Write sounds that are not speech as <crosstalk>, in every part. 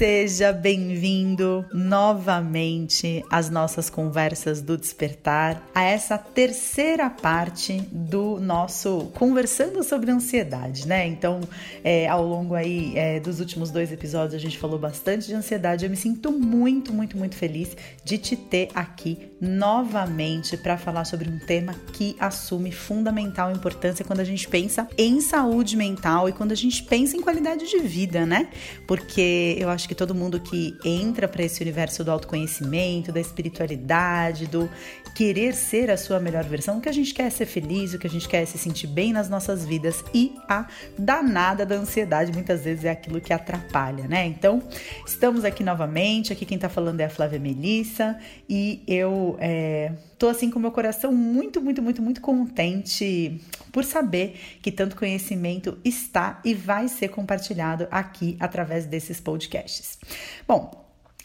Seja bem-vindo novamente às nossas conversas do despertar, a essa terceira parte do nosso conversando sobre ansiedade, né? Então, é, ao longo aí é, dos últimos dois episódios a gente falou bastante de ansiedade. Eu me sinto muito, muito, muito feliz de te ter aqui novamente para falar sobre um tema que assume fundamental importância quando a gente pensa em saúde mental e quando a gente pensa em qualidade de vida, né? Porque eu acho que todo mundo que entra para esse universo do autoconhecimento, da espiritualidade, do querer ser a sua melhor versão, o que a gente quer é ser feliz, o que a gente quer é se sentir bem nas nossas vidas e a danada da ansiedade muitas vezes é aquilo que atrapalha, né? Então, estamos aqui novamente, aqui quem tá falando é a Flávia Melissa e eu é, tô assim com meu coração muito, muito, muito, muito contente por saber que tanto conhecimento está e vai ser compartilhado aqui através desses podcasts. Bom,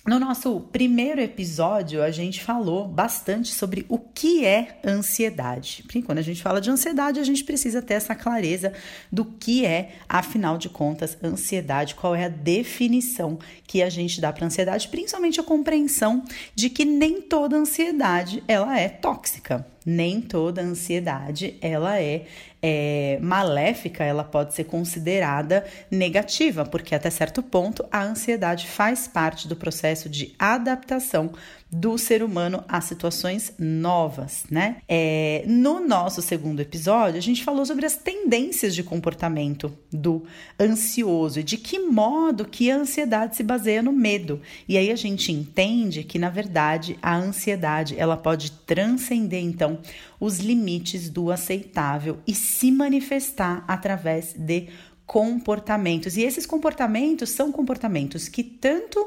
no nosso primeiro episódio, a gente falou bastante sobre o que é ansiedade. Porque quando a gente fala de ansiedade, a gente precisa ter essa clareza do que é, afinal de contas, ansiedade, qual é a definição que a gente dá para ansiedade, principalmente a compreensão de que nem toda ansiedade ela é tóxica nem toda ansiedade ela é, é, maléfica, ela pode ser considerada negativa, porque até certo ponto a ansiedade faz parte do processo de adaptação do ser humano a situações novas, né? É, no nosso segundo episódio, a gente falou sobre as tendências de comportamento do ansioso e de que modo que a ansiedade se baseia no medo. E aí a gente entende que, na verdade, a ansiedade ela pode transcender, então, os limites do aceitável e se manifestar através de comportamentos. E esses comportamentos são comportamentos que tanto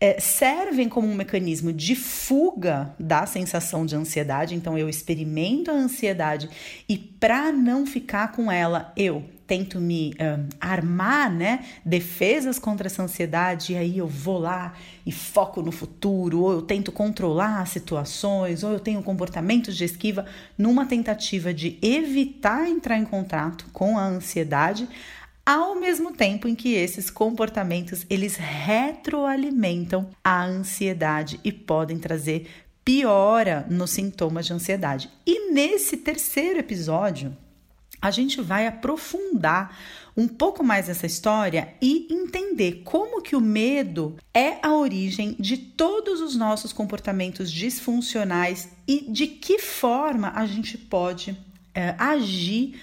é, servem como um mecanismo de fuga da sensação de ansiedade. Então, eu experimento a ansiedade e, para não ficar com ela, eu tento me armar, né? Defesas contra essa ansiedade, e aí eu vou lá e foco no futuro, ou eu tento controlar situações, ou eu tenho comportamentos de esquiva numa tentativa de evitar entrar em contato com a ansiedade ao mesmo tempo em que esses comportamentos eles retroalimentam a ansiedade e podem trazer piora nos sintomas de ansiedade. E nesse terceiro episódio, a gente vai aprofundar um pouco mais essa história e entender como que o medo é a origem de todos os nossos comportamentos disfuncionais e de que forma a gente pode é, agir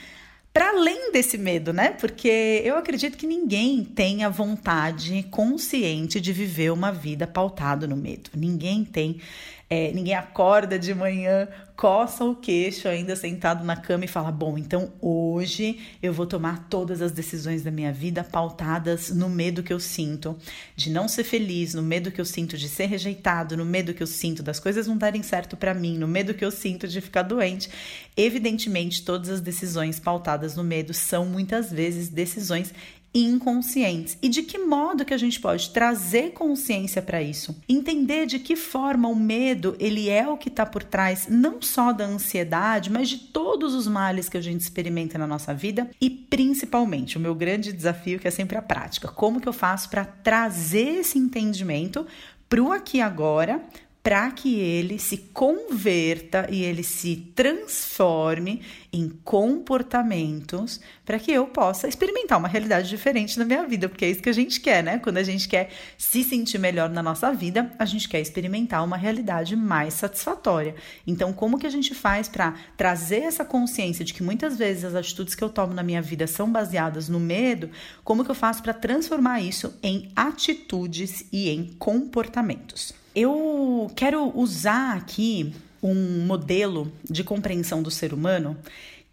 para além desse medo, né? Porque eu acredito que ninguém tenha vontade consciente de viver uma vida pautada no medo. Ninguém tem, é, ninguém acorda de manhã, coça o queixo ainda sentado na cama e fala: Bom, então hoje eu vou tomar todas as decisões da minha vida pautadas no medo que eu sinto de não ser feliz, no medo que eu sinto de ser rejeitado, no medo que eu sinto das coisas não darem certo para mim, no medo que eu sinto de ficar doente. Evidentemente, todas as decisões pautadas no medo são muitas vezes decisões inconscientes. E de que modo que a gente pode trazer consciência para isso, entender de que forma o medo ele é o que está por trás não só da ansiedade, mas de todos os males que a gente experimenta na nossa vida e principalmente o meu grande desafio que é sempre a prática, como que eu faço para trazer esse entendimento para o aqui e agora para que ele se converta e ele se transforme em comportamentos para que eu possa experimentar uma realidade diferente na minha vida, porque é isso que a gente quer, né? Quando a gente quer se sentir melhor na nossa vida, a gente quer experimentar uma realidade mais satisfatória. Então, como que a gente faz para trazer essa consciência de que muitas vezes as atitudes que eu tomo na minha vida são baseadas no medo? Como que eu faço para transformar isso em atitudes e em comportamentos? Eu quero usar aqui um modelo de compreensão do ser humano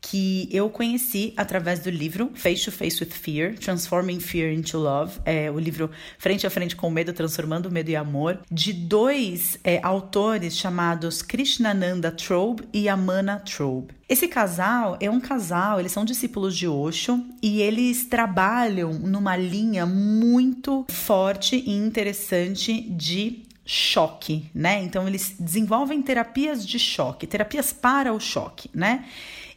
que eu conheci através do livro Face to Face with Fear, Transforming Fear into Love, é o livro Frente a Frente com o Medo, Transformando Medo e Amor, de dois é, autores chamados Krishnananda Trobe e Amana Trobe. Esse casal é um casal, eles são discípulos de Osho e eles trabalham numa linha muito forte e interessante de choque, né? Então eles desenvolvem terapias de choque, terapias para o choque, né?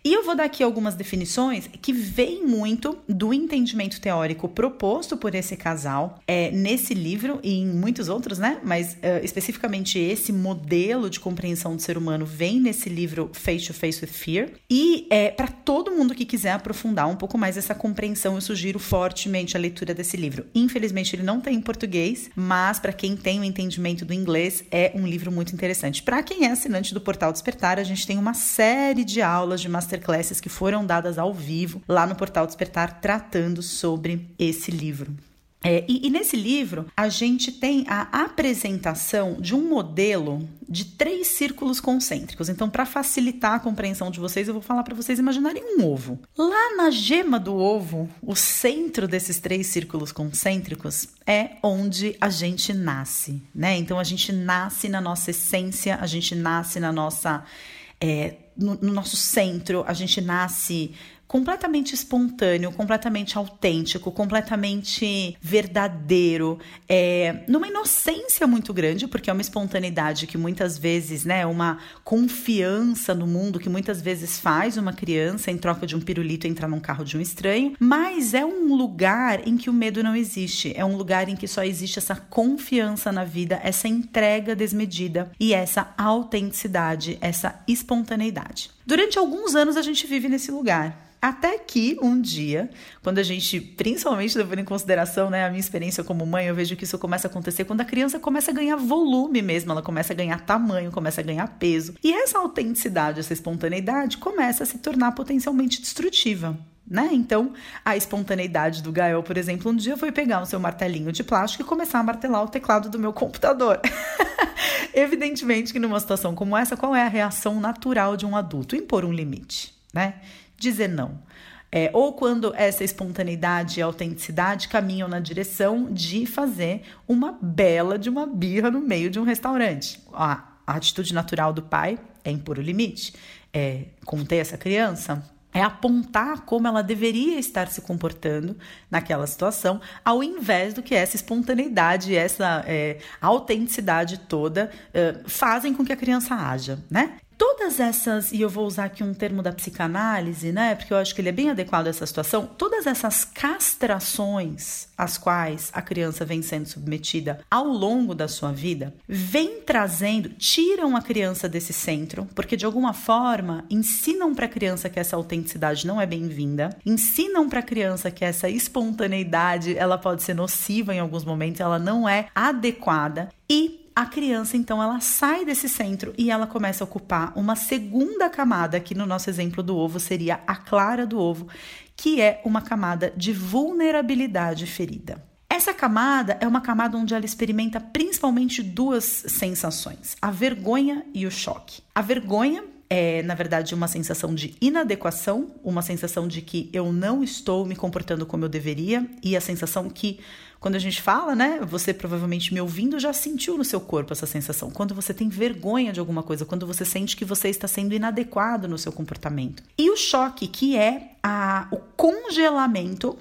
E eu vou dar aqui algumas definições que vêm muito do entendimento teórico proposto por esse casal é, nesse livro e em muitos outros, né? Mas uh, especificamente esse modelo de compreensão do ser humano vem nesse livro Face to Face with Fear. E é, para todo mundo que quiser aprofundar um pouco mais essa compreensão, eu sugiro fortemente a leitura desse livro. Infelizmente, ele não tem em português, mas para quem tem o entendimento do inglês, é um livro muito interessante. Para quem é assinante do Portal Despertar, a gente tem uma série de aulas de masterclasses que foram dadas ao vivo lá no Portal Despertar tratando sobre esse livro. É, e, e, nesse livro, a gente tem a apresentação de um modelo de três círculos concêntricos. Então, para facilitar a compreensão de vocês, eu vou falar para vocês imaginarem um ovo. Lá na gema do ovo, o centro desses três círculos concêntricos é onde a gente nasce, né? Então, a gente nasce na nossa essência, a gente nasce na nossa. É, no, no nosso centro, a gente nasce completamente espontâneo, completamente autêntico, completamente verdadeiro, é, numa inocência muito grande, porque é uma espontaneidade que muitas vezes, né, uma confiança no mundo que muitas vezes faz uma criança em troca de um pirulito entrar num carro de um estranho, mas é um lugar em que o medo não existe, é um lugar em que só existe essa confiança na vida, essa entrega desmedida e essa autenticidade, essa espontaneidade. Durante alguns anos a gente vive nesse lugar. Até que um dia, quando a gente, principalmente levando em consideração né, a minha experiência como mãe, eu vejo que isso começa a acontecer quando a criança começa a ganhar volume mesmo, ela começa a ganhar tamanho, começa a ganhar peso. E essa autenticidade, essa espontaneidade começa a se tornar potencialmente destrutiva. Né? Então, a espontaneidade do Gael, por exemplo, um dia foi pegar o seu martelinho de plástico e começar a martelar o teclado do meu computador. <laughs> Evidentemente que numa situação como essa, qual é a reação natural de um adulto? Impor um limite, né? dizer não. É, ou quando essa espontaneidade e autenticidade caminham na direção de fazer uma bela de uma birra no meio de um restaurante. A, a atitude natural do pai é impor o limite, é conter essa criança, é apontar como ela deveria estar se comportando naquela situação, ao invés do que essa espontaneidade, essa é, autenticidade toda é, fazem com que a criança haja, né? Todas essas, e eu vou usar aqui um termo da psicanálise, né? Porque eu acho que ele é bem adequado a essa situação. Todas essas castrações às quais a criança vem sendo submetida ao longo da sua vida, vem trazendo, tiram a criança desse centro, porque de alguma forma ensinam para a criança que essa autenticidade não é bem-vinda, ensinam para a criança que essa espontaneidade ela pode ser nociva em alguns momentos, ela não é adequada e a criança então ela sai desse centro e ela começa a ocupar uma segunda camada, que no nosso exemplo do ovo seria a clara do ovo, que é uma camada de vulnerabilidade ferida. Essa camada é uma camada onde ela experimenta principalmente duas sensações: a vergonha e o choque. A vergonha é, na verdade, uma sensação de inadequação, uma sensação de que eu não estou me comportando como eu deveria, e a sensação que quando a gente fala, né? Você provavelmente me ouvindo já sentiu no seu corpo essa sensação. Quando você tem vergonha de alguma coisa, quando você sente que você está sendo inadequado no seu comportamento. E o choque, que é a, o congelamento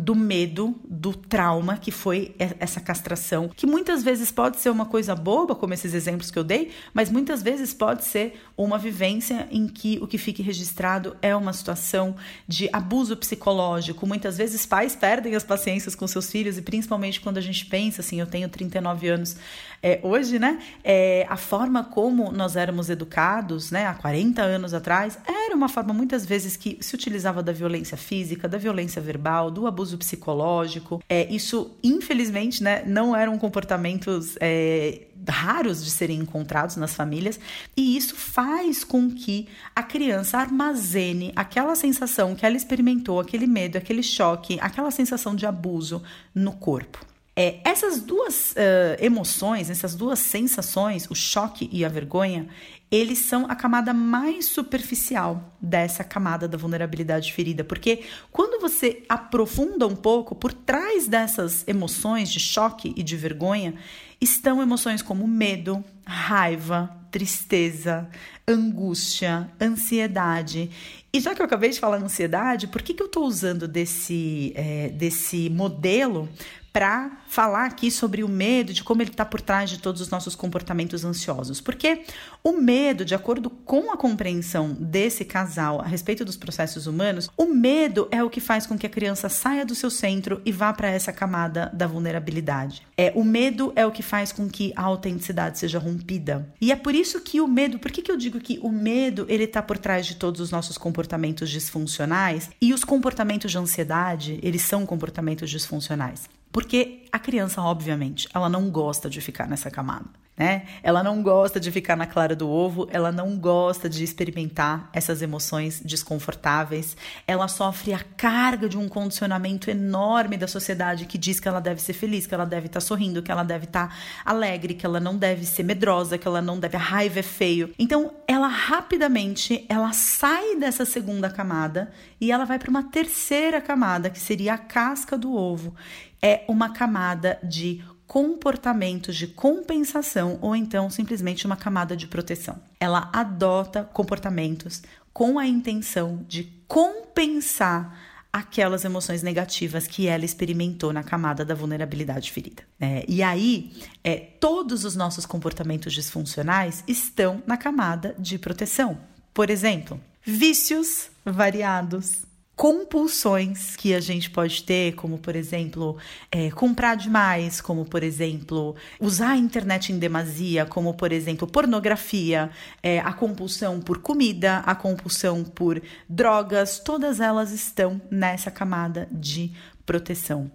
do medo, do trauma que foi essa castração, que muitas vezes pode ser uma coisa boba, como esses exemplos que eu dei, mas muitas vezes pode ser uma vivência em que o que fique registrado é uma situação de abuso psicológico. Muitas vezes pais perdem as paciências com seus filhos e principalmente quando a gente pensa assim, eu tenho 39 anos é, hoje, né? É, a forma como nós éramos educados, né, há 40 anos atrás, era uma forma muitas vezes que se utilizava da violência física, da violência verbal, do abuso abuso psicológico. É, isso, infelizmente, né, não eram comportamentos é, raros de serem encontrados nas famílias, e isso faz com que a criança armazene aquela sensação que ela experimentou, aquele medo, aquele choque, aquela sensação de abuso no corpo. É, essas duas uh, emoções, essas duas sensações, o choque e a vergonha, eles são a camada mais superficial dessa camada da vulnerabilidade ferida, porque quando você aprofunda um pouco por trás dessas emoções de choque e de vergonha, estão emoções como medo, raiva, tristeza, angústia, ansiedade. E já que eu acabei de falar ansiedade, por que, que eu estou usando desse, é, desse modelo para falar aqui sobre o medo, de como ele está por trás de todos os nossos comportamentos ansiosos. Porque o medo, de acordo com a compreensão desse casal a respeito dos processos humanos, o medo é o que faz com que a criança saia do seu centro e vá para essa camada da vulnerabilidade. É, o medo é o que faz com que a autenticidade seja rompida. E é por isso que o medo, por que, que eu digo que o medo ele está por trás de todos os nossos comportamentos disfuncionais e os comportamentos de ansiedade, eles são comportamentos disfuncionais? Porque a criança, obviamente, ela não gosta de ficar nessa camada. Né? Ela não gosta de ficar na clara do ovo, ela não gosta de experimentar essas emoções desconfortáveis. Ela sofre a carga de um condicionamento enorme da sociedade que diz que ela deve ser feliz, que ela deve estar tá sorrindo, que ela deve estar tá alegre, que ela não deve ser medrosa, que ela não deve a raiva é feio. Então, ela rapidamente, ela sai dessa segunda camada e ela vai para uma terceira camada, que seria a casca do ovo é uma camada de comportamentos de compensação ou então simplesmente uma camada de proteção. Ela adota comportamentos com a intenção de compensar aquelas emoções negativas que ela experimentou na camada da vulnerabilidade ferida. É, e aí, é, todos os nossos comportamentos disfuncionais estão na camada de proteção. Por exemplo, vícios variados, compulsões que a gente pode ter, como por exemplo, é, comprar demais, como por exemplo, usar a internet em demasia, como por exemplo, pornografia, é, a compulsão por comida, a compulsão por drogas, todas elas estão nessa camada de proteção.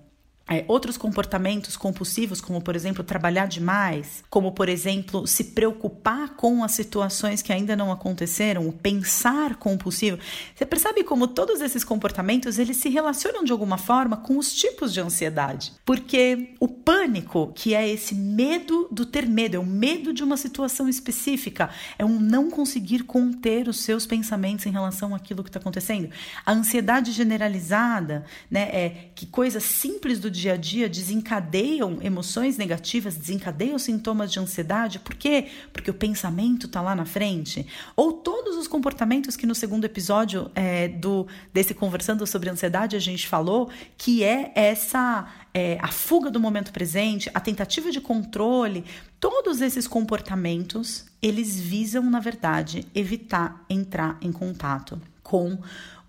É, outros comportamentos compulsivos, como por exemplo trabalhar demais, como por exemplo se preocupar com as situações que ainda não aconteceram, o pensar compulsivo. Você percebe como todos esses comportamentos eles se relacionam de alguma forma com os tipos de ansiedade, porque o pânico, que é esse medo do ter medo, é o medo de uma situação específica, é um não conseguir conter os seus pensamentos em relação àquilo que está acontecendo. A ansiedade generalizada, né, é que coisas simples do dia dia a dia desencadeiam emoções negativas, desencadeiam sintomas de ansiedade. Por quê? Porque o pensamento está lá na frente. Ou todos os comportamentos que no segundo episódio é, do desse conversando sobre ansiedade a gente falou, que é essa é, a fuga do momento presente, a tentativa de controle, todos esses comportamentos eles visam na verdade evitar entrar em contato com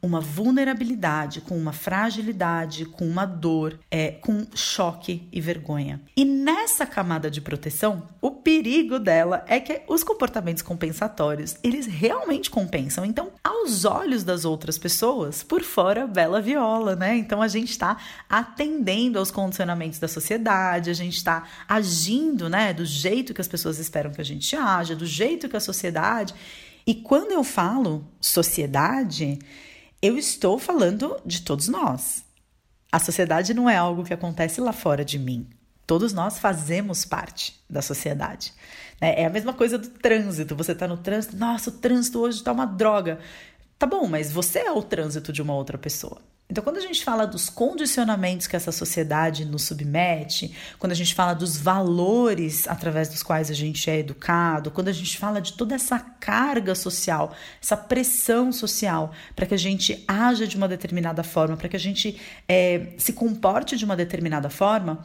uma vulnerabilidade, com uma fragilidade, com uma dor, é, com choque e vergonha. E nessa camada de proteção, o perigo dela é que os comportamentos compensatórios, eles realmente compensam. Então, aos olhos das outras pessoas, por fora, bela viola, né? Então, a gente está atendendo aos condicionamentos da sociedade, a gente está agindo, né, do jeito que as pessoas esperam que a gente haja, do jeito que a sociedade. E quando eu falo sociedade, eu estou falando de todos nós. A sociedade não é algo que acontece lá fora de mim. Todos nós fazemos parte da sociedade. Né? É a mesma coisa do trânsito. Você está no trânsito, nossa, o trânsito hoje está uma droga. Tá bom, mas você é o trânsito de uma outra pessoa. Então, quando a gente fala dos condicionamentos que essa sociedade nos submete, quando a gente fala dos valores através dos quais a gente é educado, quando a gente fala de toda essa carga social, essa pressão social para que a gente haja de uma determinada forma, para que a gente é, se comporte de uma determinada forma,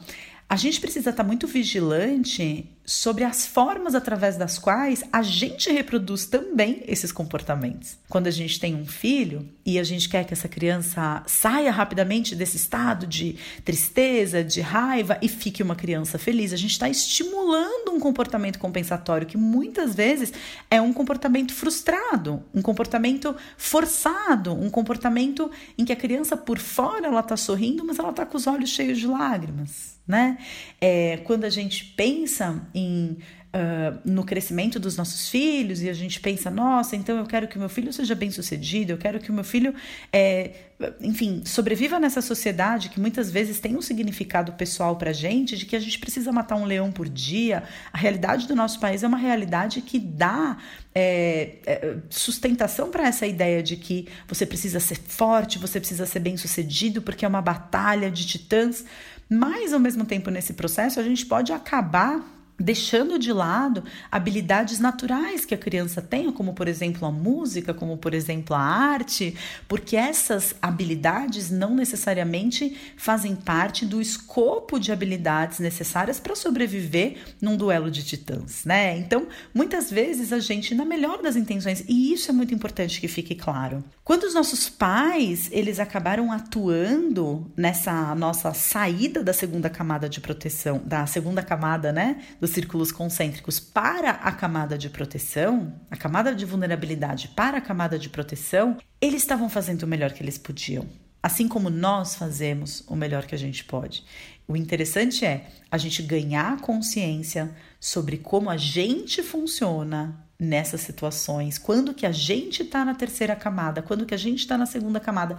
a gente precisa estar muito vigilante sobre as formas através das quais a gente reproduz também esses comportamentos. Quando a gente tem um filho e a gente quer que essa criança saia rapidamente desse estado de tristeza, de raiva e fique uma criança feliz, a gente está estimulando um comportamento compensatório que muitas vezes é um comportamento frustrado, um comportamento forçado, um comportamento em que a criança por fora ela está sorrindo, mas ela está com os olhos cheios de lágrimas né? É, quando a gente pensa em uh, no crescimento dos nossos filhos e a gente pensa, nossa, então eu quero que o meu filho seja bem sucedido, eu quero que o meu filho, é, enfim, sobreviva nessa sociedade que muitas vezes tem um significado pessoal para gente de que a gente precisa matar um leão por dia. A realidade do nosso país é uma realidade que dá é, é, sustentação para essa ideia de que você precisa ser forte, você precisa ser bem sucedido, porque é uma batalha de titãs. Mas, ao mesmo tempo, nesse processo, a gente pode acabar deixando de lado habilidades naturais que a criança tem, como por exemplo a música, como por exemplo a arte, porque essas habilidades não necessariamente fazem parte do escopo de habilidades necessárias para sobreviver num duelo de titãs, né? Então, muitas vezes a gente, na melhor das intenções, e isso é muito importante que fique claro. Quando os nossos pais, eles acabaram atuando nessa nossa saída da segunda camada de proteção, da segunda camada, né, do dos círculos concêntricos para a camada de proteção, a camada de vulnerabilidade para a camada de proteção, eles estavam fazendo o melhor que eles podiam. Assim como nós fazemos o melhor que a gente pode. O interessante é a gente ganhar consciência sobre como a gente funciona nessas situações, quando que a gente está na terceira camada, quando que a gente está na segunda camada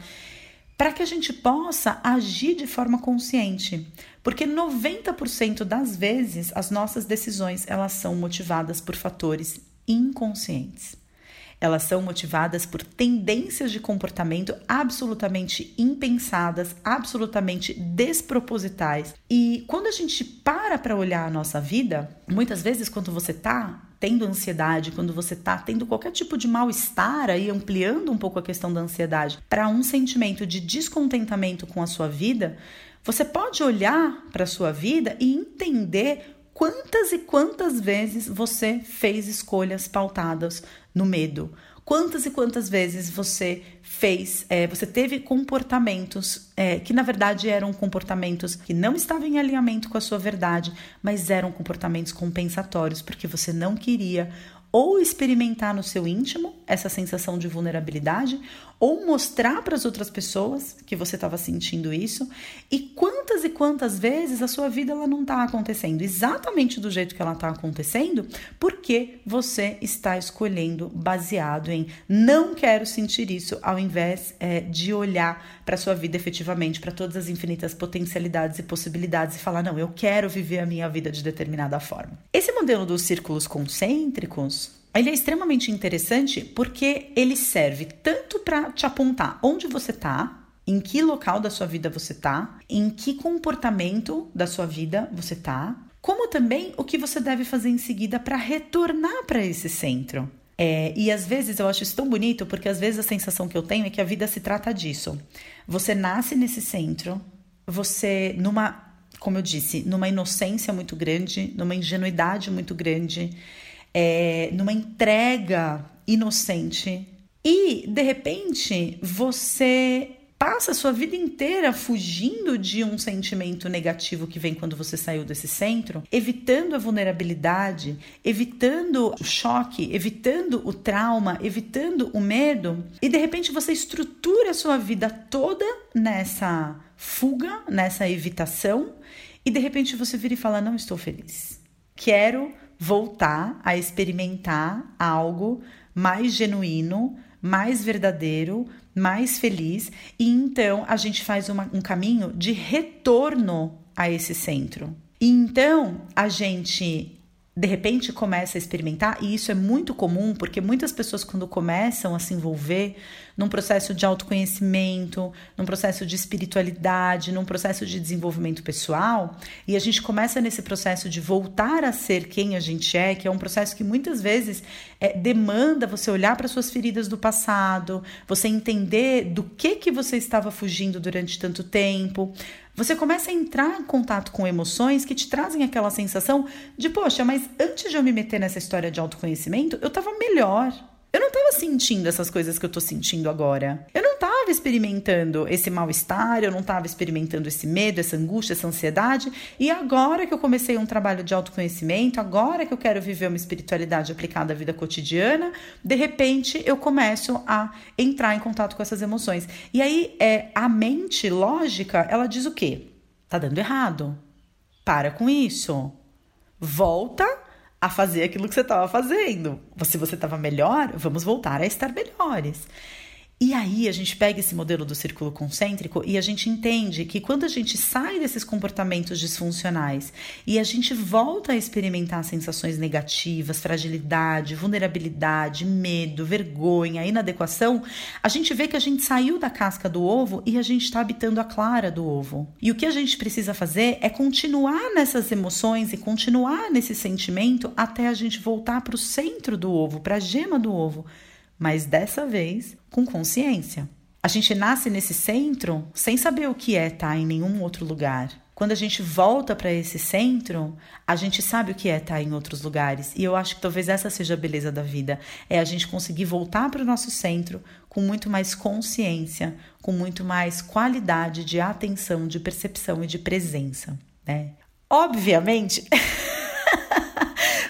para que a gente possa agir de forma consciente, porque 90% das vezes as nossas decisões elas são motivadas por fatores inconscientes. Elas são motivadas por tendências de comportamento absolutamente impensadas, absolutamente despropositais. E quando a gente para para olhar a nossa vida, muitas vezes quando você tá tendo ansiedade, quando você está tendo qualquer tipo de mal-estar aí ampliando um pouco a questão da ansiedade para um sentimento de descontentamento com a sua vida, você pode olhar para a sua vida e entender quantas e quantas vezes você fez escolhas pautadas no medo. Quantas e quantas vezes você fez, é, você teve comportamentos é, que na verdade eram comportamentos que não estavam em alinhamento com a sua verdade, mas eram comportamentos compensatórios, porque você não queria ou experimentar no seu íntimo essa sensação de vulnerabilidade, ou mostrar para as outras pessoas que você estava sentindo isso, e quantas e quantas vezes a sua vida ela não está acontecendo exatamente do jeito que ela está acontecendo, porque você está escolhendo baseado em não quero sentir isso, ao invés é, de olhar para a sua vida efetivamente, para todas as infinitas potencialidades e possibilidades e falar, não, eu quero viver a minha vida de determinada forma. Esse modelo dos círculos concêntricos ele é extremamente interessante porque ele serve tanto para te apontar onde você está, em que local da sua vida você está, em que comportamento da sua vida você está, como também o que você deve fazer em seguida para retornar para esse centro. É, e às vezes eu acho isso tão bonito porque às vezes a sensação que eu tenho é que a vida se trata disso. Você nasce nesse centro, você numa, como eu disse, numa inocência muito grande, numa ingenuidade muito grande é, numa entrega inocente. E, de repente, você passa a sua vida inteira fugindo de um sentimento negativo que vem quando você saiu desse centro, evitando a vulnerabilidade, evitando o choque, evitando o trauma, evitando o medo, e de repente você estrutura a sua vida toda nessa fuga, nessa evitação, e de repente você vira e fala: Não estou feliz. Quero voltar a experimentar algo mais genuíno, mais verdadeiro, mais feliz, e então a gente faz uma, um caminho de retorno a esse centro. E então a gente de repente começa a experimentar, e isso é muito comum, porque muitas pessoas, quando começam a se envolver num processo de autoconhecimento, num processo de espiritualidade, num processo de desenvolvimento pessoal, e a gente começa nesse processo de voltar a ser quem a gente é, que é um processo que muitas vezes é, demanda você olhar para suas feridas do passado, você entender do que que você estava fugindo durante tanto tempo, você começa a entrar em contato com emoções que te trazem aquela sensação de, poxa, mas antes de eu me meter nessa história de autoconhecimento, eu estava melhor. Eu não estava sentindo essas coisas que eu estou sentindo agora. Eu não estava experimentando esse mal-estar, eu não estava experimentando esse medo, essa angústia, essa ansiedade. E agora que eu comecei um trabalho de autoconhecimento, agora que eu quero viver uma espiritualidade aplicada à vida cotidiana, de repente eu começo a entrar em contato com essas emoções. E aí é a mente lógica, ela diz o quê? Tá dando errado. Para com isso. Volta a fazer aquilo que você estava fazendo. Se você estava melhor, vamos voltar a estar melhores. E aí a gente pega esse modelo do círculo concêntrico e a gente entende que quando a gente sai desses comportamentos disfuncionais e a gente volta a experimentar sensações negativas, fragilidade, vulnerabilidade, medo, vergonha, inadequação, a gente vê que a gente saiu da casca do ovo e a gente está habitando a clara do ovo. E o que a gente precisa fazer é continuar nessas emoções e continuar nesse sentimento até a gente voltar para o centro do ovo, para a gema do ovo mas dessa vez com consciência. A gente nasce nesse centro sem saber o que é estar em nenhum outro lugar. Quando a gente volta para esse centro, a gente sabe o que é estar em outros lugares. E eu acho que talvez essa seja a beleza da vida: é a gente conseguir voltar para o nosso centro com muito mais consciência, com muito mais qualidade de atenção, de percepção e de presença. Né? Obviamente. <laughs>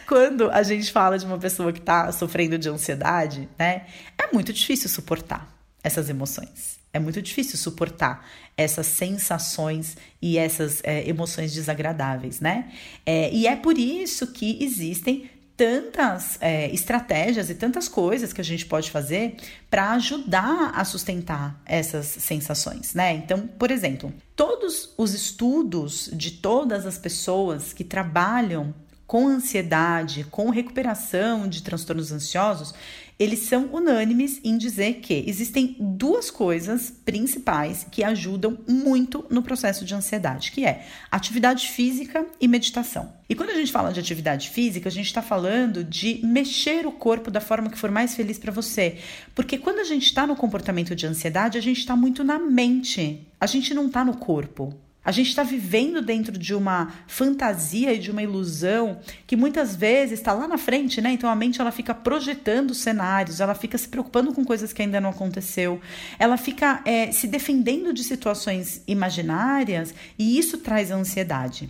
quando a gente fala de uma pessoa que está sofrendo de ansiedade, né, é muito difícil suportar essas emoções. É muito difícil suportar essas sensações e essas é, emoções desagradáveis, né? É, e é por isso que existem tantas é, estratégias e tantas coisas que a gente pode fazer para ajudar a sustentar essas sensações, né? Então, por exemplo, todos os estudos de todas as pessoas que trabalham com ansiedade, com recuperação de transtornos ansiosos, eles são unânimes em dizer que existem duas coisas principais que ajudam muito no processo de ansiedade, que é atividade física e meditação. E quando a gente fala de atividade física, a gente está falando de mexer o corpo da forma que for mais feliz para você. Porque quando a gente está no comportamento de ansiedade, a gente está muito na mente, a gente não está no corpo. A gente está vivendo dentro de uma fantasia e de uma ilusão que muitas vezes está lá na frente, né? Então a mente ela fica projetando cenários, ela fica se preocupando com coisas que ainda não aconteceu, ela fica é, se defendendo de situações imaginárias e isso traz ansiedade.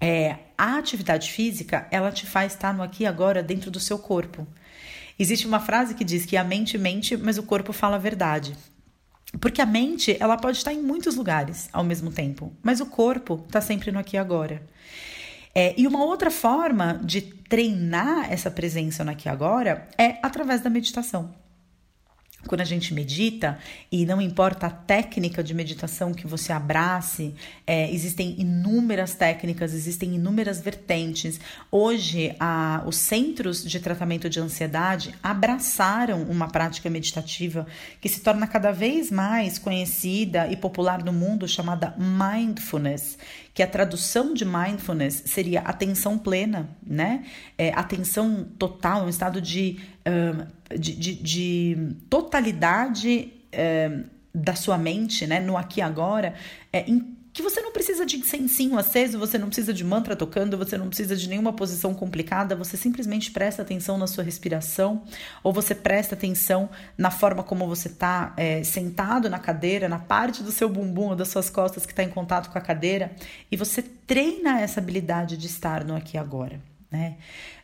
É, a atividade física ela te faz estar no aqui e agora dentro do seu corpo. Existe uma frase que diz que a mente mente, mas o corpo fala a verdade. Porque a mente, ela pode estar em muitos lugares ao mesmo tempo, mas o corpo está sempre no aqui e agora. É, e uma outra forma de treinar essa presença no aqui e agora é através da meditação. Quando a gente medita, e não importa a técnica de meditação que você abrace, é, existem inúmeras técnicas, existem inúmeras vertentes. Hoje, a, os centros de tratamento de ansiedade abraçaram uma prática meditativa que se torna cada vez mais conhecida e popular no mundo, chamada mindfulness, que a tradução de mindfulness seria atenção plena, né? É, atenção total, um estado de, de, de, de, totalidade da sua mente, né? No aqui e agora, é, em que você não precisa de incensinho aceso, você não precisa de mantra tocando, você não precisa de nenhuma posição complicada, você simplesmente presta atenção na sua respiração, ou você presta atenção na forma como você está é, sentado na cadeira, na parte do seu bumbum ou das suas costas que está em contato com a cadeira, e você treina essa habilidade de estar no aqui e agora. Né?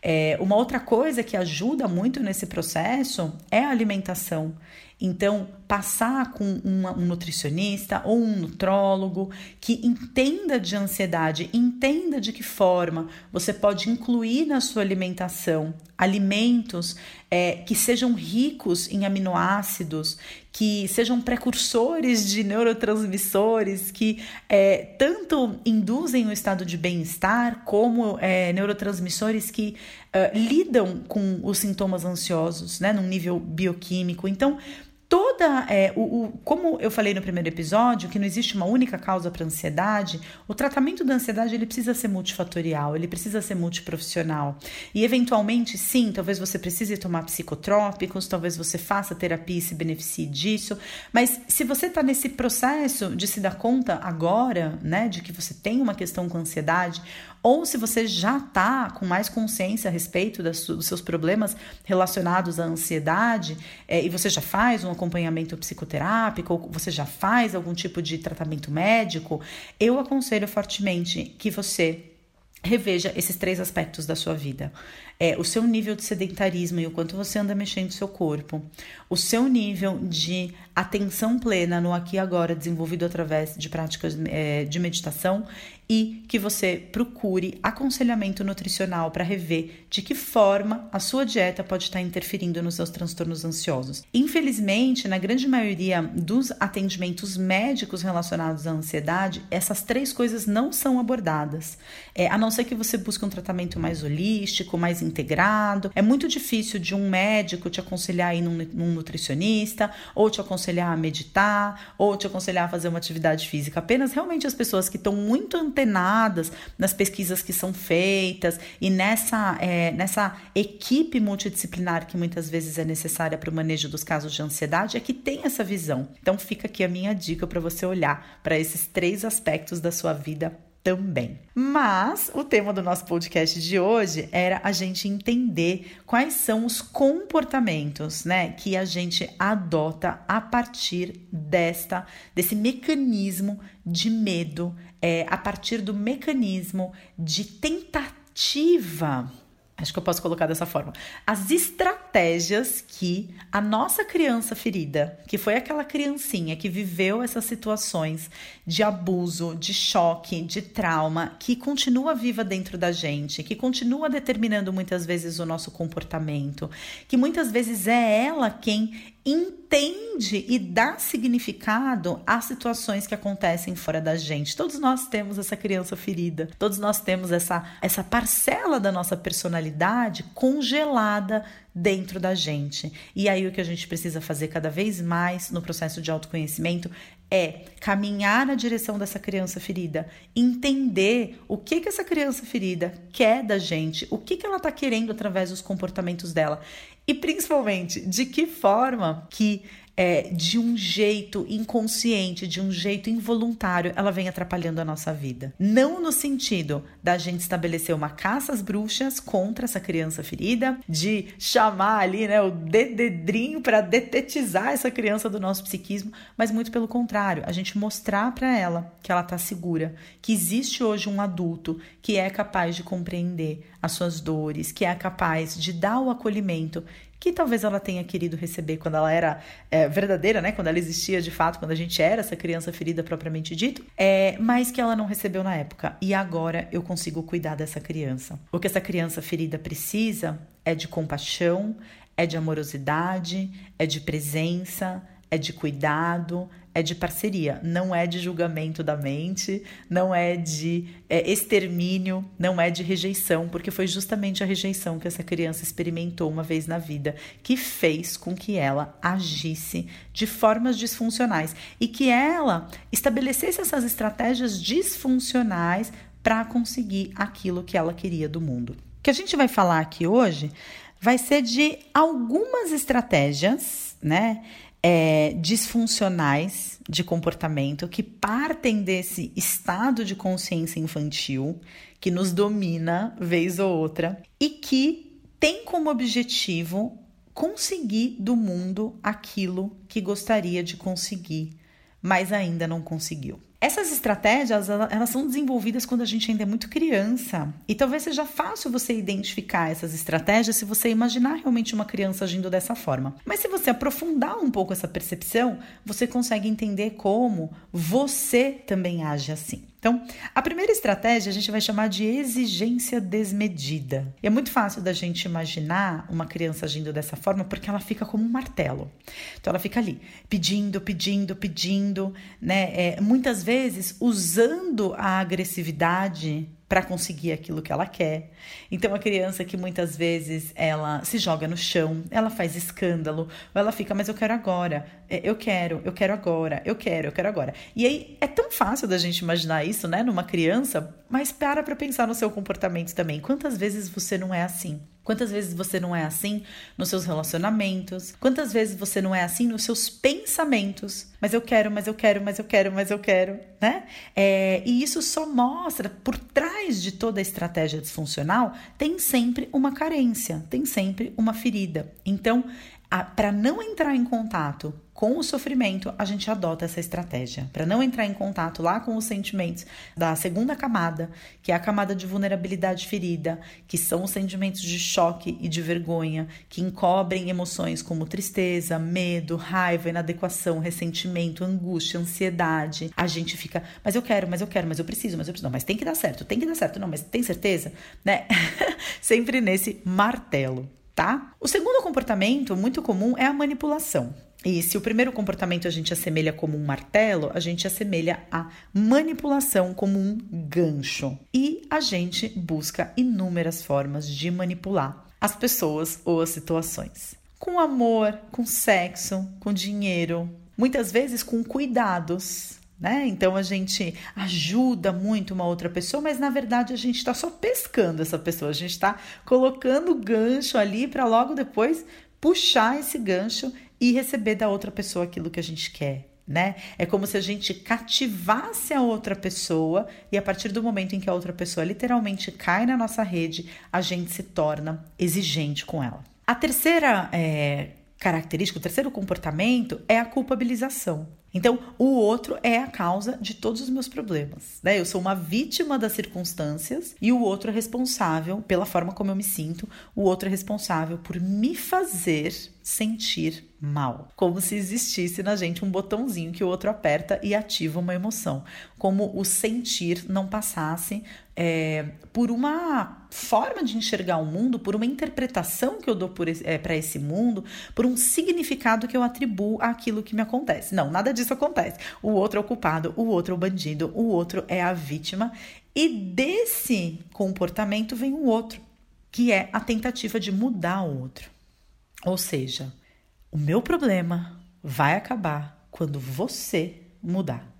É, uma outra coisa que ajuda muito nesse processo é a alimentação. Então, passar com uma, um nutricionista ou um nutrólogo que entenda de ansiedade, entenda de que forma você pode incluir na sua alimentação alimentos é, que sejam ricos em aminoácidos, que sejam precursores de neurotransmissores, que é, tanto induzem o estado de bem-estar, como é, neurotransmissores que uh, lidam com os sintomas ansiosos, né, num nível bioquímico. Então, toda é, o, o, como eu falei no primeiro episódio que não existe uma única causa para ansiedade o tratamento da ansiedade ele precisa ser multifatorial ele precisa ser multiprofissional. E eventualmente sim talvez você precise tomar psicotrópicos talvez você faça terapia e se beneficie disso. Mas se você está nesse processo de se dar conta agora né de que você tem uma questão com ansiedade ou se você já está com mais consciência a respeito das, dos seus problemas relacionados à ansiedade é, e você já faz um acompanhamento psicoterápico, ou você já faz algum tipo de tratamento médico, eu aconselho fortemente que você reveja esses três aspectos da sua vida. É, o seu nível de sedentarismo e o quanto você anda mexendo seu corpo, o seu nível de atenção plena no aqui e agora, desenvolvido através de práticas é, de meditação, e que você procure aconselhamento nutricional para rever de que forma a sua dieta pode estar interferindo nos seus transtornos ansiosos. Infelizmente, na grande maioria dos atendimentos médicos relacionados à ansiedade, essas três coisas não são abordadas. É, a não ser que você busque um tratamento mais holístico, mais integrado. É muito difícil de um médico te aconselhar a ir num, num nutricionista, ou te aconselhar a meditar, ou te aconselhar a fazer uma atividade física. Apenas realmente as pessoas que estão muito antenadas nas pesquisas que são feitas e nessa, é, nessa equipe multidisciplinar que muitas vezes é necessária para o manejo dos casos de ansiedade é que tem essa visão. Então fica aqui a minha dica para você olhar para esses três aspectos da sua vida também. Mas o tema do nosso podcast de hoje era a gente entender quais são os comportamentos, né, que a gente adota a partir desta desse mecanismo de medo, é, a partir do mecanismo de tentativa Acho que eu posso colocar dessa forma. As estratégias que a nossa criança ferida, que foi aquela criancinha que viveu essas situações de abuso, de choque, de trauma, que continua viva dentro da gente, que continua determinando muitas vezes o nosso comportamento, que muitas vezes é ela quem entende e dá significado às situações que acontecem fora da gente. Todos nós temos essa criança ferida, todos nós temos essa, essa parcela da nossa personalidade congelada dentro da gente. E aí o que a gente precisa fazer cada vez mais no processo de autoconhecimento é caminhar na direção dessa criança ferida, entender o que que essa criança ferida quer da gente, o que que ela está querendo através dos comportamentos dela e principalmente, de que forma que é, de um jeito inconsciente, de um jeito involuntário, ela vem atrapalhando a nossa vida. Não no sentido da gente estabelecer uma caça às bruxas contra essa criança ferida, de chamar ali né, o dededrinho para detetizar essa criança do nosso psiquismo, mas muito pelo contrário, a gente mostrar para ela que ela está segura, que existe hoje um adulto que é capaz de compreender as suas dores, que é capaz de dar o acolhimento que talvez ela tenha querido receber quando ela era é, verdadeira, né? Quando ela existia de fato, quando a gente era essa criança ferida propriamente dito, é, mas que ela não recebeu na época. E agora eu consigo cuidar dessa criança. O que essa criança ferida precisa é de compaixão, é de amorosidade, é de presença, é de cuidado, é de parceria, não é de julgamento da mente, não é de é, extermínio, não é de rejeição, porque foi justamente a rejeição que essa criança experimentou uma vez na vida que fez com que ela agisse de formas disfuncionais e que ela estabelecesse essas estratégias disfuncionais para conseguir aquilo que ela queria do mundo. O que a gente vai falar aqui hoje vai ser de algumas estratégias, né? É, disfuncionais de comportamento que partem desse estado de consciência infantil que nos domina vez ou outra e que tem como objetivo conseguir do mundo aquilo que gostaria de conseguir, mas ainda não conseguiu. Essas estratégias, elas são desenvolvidas quando a gente ainda é muito criança. E talvez seja fácil você identificar essas estratégias se você imaginar realmente uma criança agindo dessa forma. Mas se você aprofundar um pouco essa percepção, você consegue entender como você também age assim. Então, a primeira estratégia a gente vai chamar de exigência desmedida. E é muito fácil da gente imaginar uma criança agindo dessa forma porque ela fica como um martelo. Então, ela fica ali pedindo, pedindo, pedindo, né? É, muitas vezes usando a agressividade para conseguir aquilo que ela quer. Então a criança que muitas vezes ela se joga no chão, ela faz escândalo, ou ela fica, mas eu quero agora, é, eu quero, eu quero agora, eu quero, eu quero agora. E aí é tão fácil da gente imaginar isso, né, numa criança, mas para para pensar no seu comportamento também. Quantas vezes você não é assim? Quantas vezes você não é assim nos seus relacionamentos? Quantas vezes você não é assim nos seus pensamentos? Mas eu quero, mas eu quero, mas eu quero, mas eu quero, né? É, e isso só mostra por trás de toda a estratégia disfuncional tem sempre uma carência, tem sempre uma ferida. Então para não entrar em contato com o sofrimento, a gente adota essa estratégia. Para não entrar em contato lá com os sentimentos da segunda camada, que é a camada de vulnerabilidade ferida, que são os sentimentos de choque e de vergonha, que encobrem emoções como tristeza, medo, raiva, inadequação, ressentimento, angústia, ansiedade. A gente fica, mas eu quero, mas eu quero, mas eu preciso, mas eu preciso. Não, mas tem que dar certo, tem que dar certo. Não, mas tem certeza? Né? <laughs> Sempre nesse martelo tá? O segundo comportamento muito comum é a manipulação. E se o primeiro comportamento a gente assemelha como um martelo, a gente assemelha a manipulação como um gancho. E a gente busca inúmeras formas de manipular as pessoas ou as situações. Com amor, com sexo, com dinheiro, muitas vezes com cuidados, né? Então a gente ajuda muito uma outra pessoa, mas na verdade a gente está só pescando essa pessoa, a gente está colocando o gancho ali para logo depois puxar esse gancho e receber da outra pessoa aquilo que a gente quer. Né? É como se a gente cativasse a outra pessoa e a partir do momento em que a outra pessoa literalmente cai na nossa rede, a gente se torna exigente com ela. A terceira é, característica, o terceiro comportamento é a culpabilização. Então, o outro é a causa de todos os meus problemas. Né? Eu sou uma vítima das circunstâncias e o outro é responsável pela forma como eu me sinto, o outro é responsável por me fazer sentir mal. Como se existisse na gente um botãozinho que o outro aperta e ativa uma emoção. Como o sentir não passasse é, por uma forma de enxergar o mundo, por uma interpretação que eu dou é, para esse mundo, por um significado que eu atribuo àquilo que me acontece. Não, nada disso acontece. O outro é o culpado, o outro é o bandido, o outro é a vítima. E desse comportamento vem o outro, que é a tentativa de mudar o outro. Ou seja, o meu problema vai acabar quando você mudar,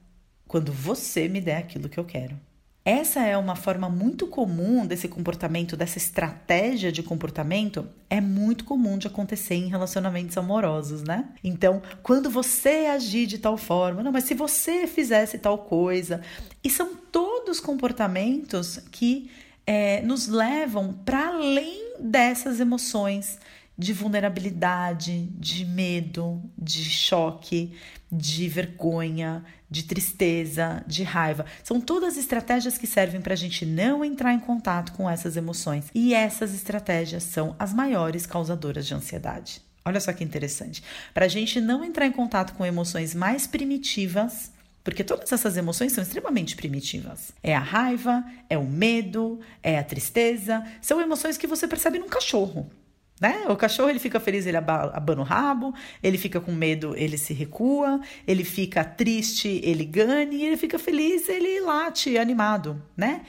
quando você me der aquilo que eu quero. Essa é uma forma muito comum desse comportamento, dessa estratégia de comportamento, é muito comum de acontecer em relacionamentos amorosos, né? Então, quando você agir de tal forma, não, mas se você fizesse tal coisa, e são todos comportamentos que é, nos levam para além dessas emoções de vulnerabilidade, de medo, de choque, de vergonha, de tristeza, de raiva. São todas estratégias que servem para a gente não entrar em contato com essas emoções. E essas estratégias são as maiores causadoras de ansiedade. Olha só que interessante. Para a gente não entrar em contato com emoções mais primitivas, porque todas essas emoções são extremamente primitivas. É a raiva, é o medo, é a tristeza. São emoções que você percebe num cachorro. Né? O cachorro ele fica feliz, ele abana o rabo, ele fica com medo, ele se recua, ele fica triste, ele ganha, e ele fica feliz, ele late animado, né?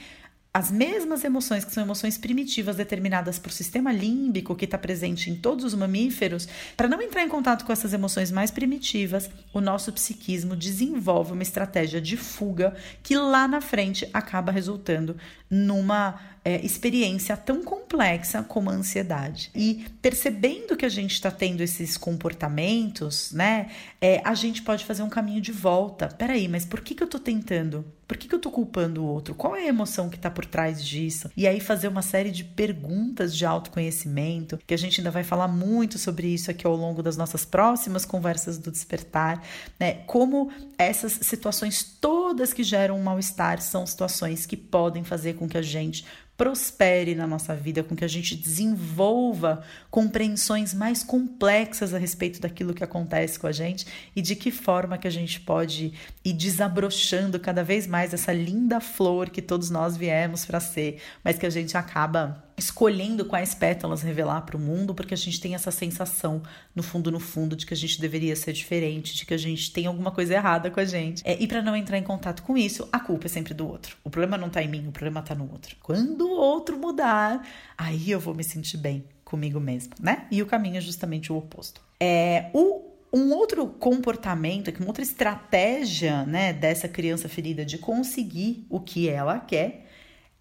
as mesmas emoções, que são emoções primitivas determinadas por sistema límbico, que está presente em todos os mamíferos, para não entrar em contato com essas emoções mais primitivas, o nosso psiquismo desenvolve uma estratégia de fuga que lá na frente acaba resultando numa é, experiência tão complexa como a ansiedade. E percebendo que a gente está tendo esses comportamentos, né, é, a gente pode fazer um caminho de volta. Peraí, mas por que, que eu estou tentando? Por que, que eu estou culpando o outro? Qual é a emoção que está por trás disso? E aí fazer uma série de perguntas de autoconhecimento, que a gente ainda vai falar muito sobre isso aqui ao longo das nossas próximas conversas do despertar, né? Como essas situações todas que geram um mal-estar são situações que podem fazer com que a gente prospere na nossa vida, com que a gente desenvolva compreensões mais complexas a respeito daquilo que acontece com a gente e de que forma que a gente pode ir desabrochando cada vez mais essa linda flor que todos nós viemos para ser, mas que a gente acaba escolhendo quais pétalas revelar para o mundo, porque a gente tem essa sensação, no fundo, no fundo, de que a gente deveria ser diferente, de que a gente tem alguma coisa errada com a gente. É, e para não entrar em contato com isso, a culpa é sempre do outro. O problema não está em mim, o problema está no outro. Quando o outro mudar, aí eu vou me sentir bem comigo mesmo, né? E o caminho é justamente o oposto. É, o um outro comportamento, uma outra estratégia né, dessa criança ferida de conseguir o que ela quer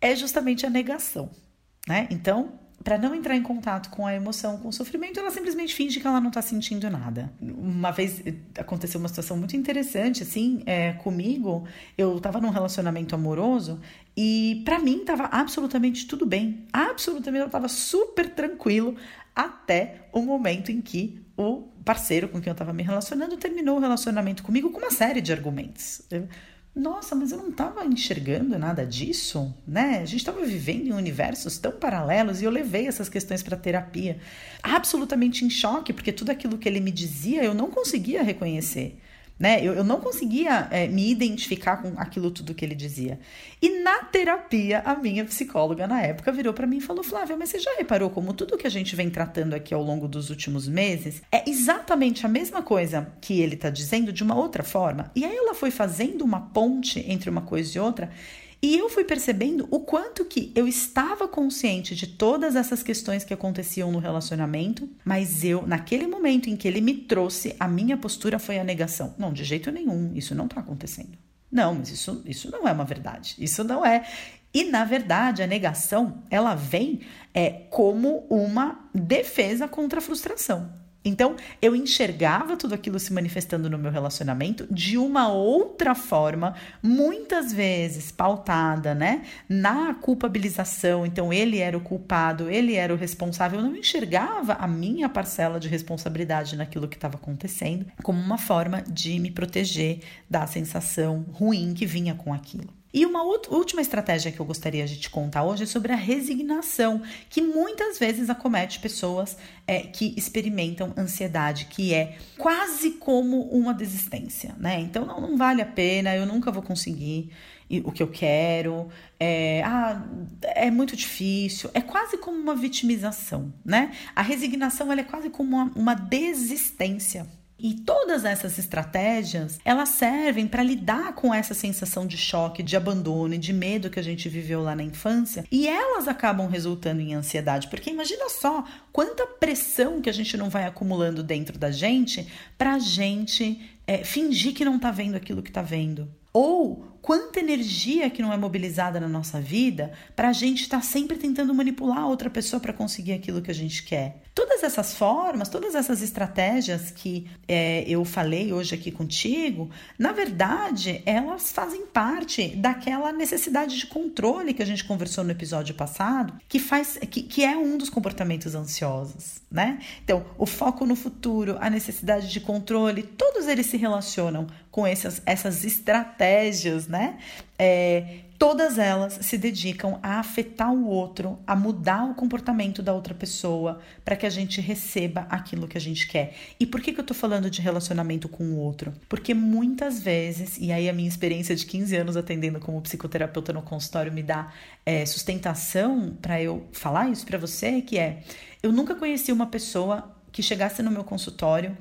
é justamente a negação né? Então, para não entrar em contato com a emoção, com o sofrimento, ela simplesmente finge que ela não está sentindo nada. Uma vez eh, aconteceu uma situação muito interessante, assim, é, comigo. Eu estava num relacionamento amoroso e para mim estava absolutamente tudo bem, absolutamente eu estava super tranquilo até o momento em que o parceiro com quem eu estava me relacionando terminou o relacionamento comigo com uma série de argumentos. Eu, nossa, mas eu não estava enxergando nada disso, né? A gente estava vivendo em universos tão paralelos e eu levei essas questões para terapia, absolutamente em choque, porque tudo aquilo que ele me dizia eu não conseguia reconhecer né? Eu, eu não conseguia é, me identificar com aquilo tudo que ele dizia. E na terapia, a minha psicóloga na época virou para mim e falou: Flávia, mas você já reparou como tudo que a gente vem tratando aqui ao longo dos últimos meses é exatamente a mesma coisa que ele está dizendo de uma outra forma? E aí ela foi fazendo uma ponte entre uma coisa e outra. E eu fui percebendo o quanto que eu estava consciente de todas essas questões que aconteciam no relacionamento, mas eu, naquele momento em que ele me trouxe, a minha postura foi a negação. Não, de jeito nenhum, isso não está acontecendo. Não, mas isso, isso não é uma verdade. Isso não é. E na verdade, a negação, ela vem é, como uma defesa contra a frustração. Então, eu enxergava tudo aquilo se manifestando no meu relacionamento de uma outra forma, muitas vezes pautada, né, na culpabilização. Então, ele era o culpado, ele era o responsável. Eu não enxergava a minha parcela de responsabilidade naquilo que estava acontecendo como uma forma de me proteger da sensação ruim que vinha com aquilo. E uma última estratégia que eu gostaria de te contar hoje é sobre a resignação, que muitas vezes acomete pessoas é, que experimentam ansiedade, que é quase como uma desistência, né? Então não, não vale a pena, eu nunca vou conseguir o que eu quero, é, ah, é muito difícil, é quase como uma vitimização, né? A resignação ela é quase como uma, uma desistência e todas essas estratégias, elas servem para lidar com essa sensação de choque, de abandono e de medo que a gente viveu lá na infância, e elas acabam resultando em ansiedade, porque imagina só quanta pressão que a gente não vai acumulando dentro da gente para a gente é, fingir que não está vendo aquilo que está vendo. Ou quanta energia que não é mobilizada na nossa vida para a gente estar tá sempre tentando manipular outra pessoa para conseguir aquilo que a gente quer. Todas essas formas, todas essas estratégias que é, eu falei hoje aqui contigo, na verdade, elas fazem parte daquela necessidade de controle que a gente conversou no episódio passado, que faz que, que é um dos comportamentos ansiosos, né? Então, o foco no futuro, a necessidade de controle, todos eles se relacionam com essas, essas estratégias, né? É, todas elas se dedicam a afetar o outro, a mudar o comportamento da outra pessoa, para que a gente receba aquilo que a gente quer. E por que, que eu tô falando de relacionamento com o outro? Porque muitas vezes, e aí a minha experiência de 15 anos atendendo como psicoterapeuta no consultório me dá é, sustentação para eu falar isso para você, que é, eu nunca conheci uma pessoa que chegasse no meu consultório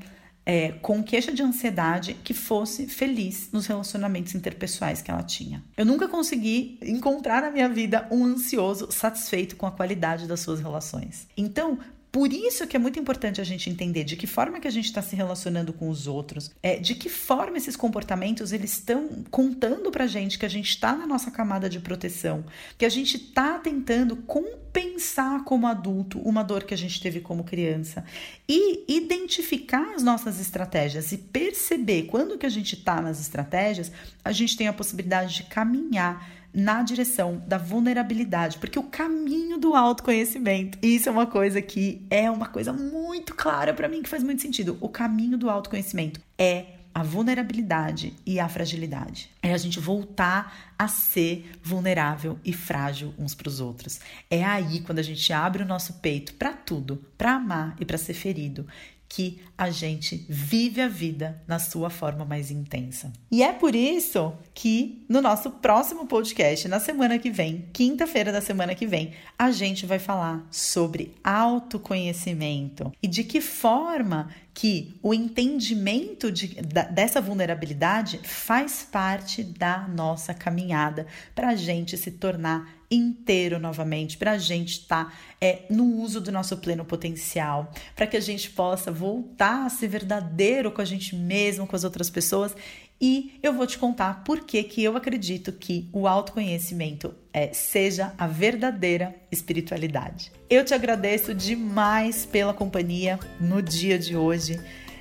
é, com queixa de ansiedade que fosse feliz nos relacionamentos interpessoais que ela tinha. Eu nunca consegui encontrar na minha vida um ansioso satisfeito com a qualidade das suas relações. Então, por isso que é muito importante a gente entender de que forma que a gente está se relacionando com os outros, é, de que forma esses comportamentos eles estão contando para gente que a gente está na nossa camada de proteção, que a gente está tentando compensar como adulto uma dor que a gente teve como criança e identificar as nossas estratégias e perceber quando que a gente está nas estratégias, a gente tem a possibilidade de caminhar na direção da vulnerabilidade, porque o caminho do autoconhecimento, isso é uma coisa que é uma coisa muito clara para mim que faz muito sentido. O caminho do autoconhecimento é a vulnerabilidade e a fragilidade. É a gente voltar a ser vulnerável e frágil uns para os outros. É aí quando a gente abre o nosso peito para tudo, para amar e para ser ferido, que a gente vive a vida na sua forma mais intensa. E é por isso que no nosso próximo podcast, na semana que vem, quinta-feira da semana que vem, a gente vai falar sobre autoconhecimento e de que forma que o entendimento de, da, dessa vulnerabilidade faz parte da nossa caminhada para a gente se tornar inteiro novamente, para a gente estar tá, é, no uso do nosso pleno potencial, para que a gente possa voltar a ser verdadeiro com a gente mesmo, com as outras pessoas. E eu vou te contar por que, que eu acredito que o autoconhecimento é, seja a verdadeira espiritualidade. Eu te agradeço demais pela companhia no dia de hoje.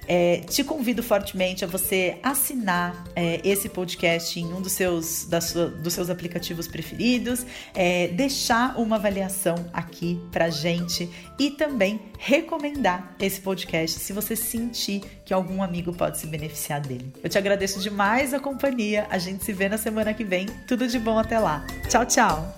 É, te convido fortemente a você assinar é, esse podcast em um dos seus, da sua, dos seus aplicativos preferidos, é, deixar uma avaliação aqui pra gente e também recomendar esse podcast se você sentir que algum amigo pode se beneficiar dele. Eu te agradeço demais a companhia. A gente se vê na semana que vem. Tudo de bom até lá. Tchau, tchau.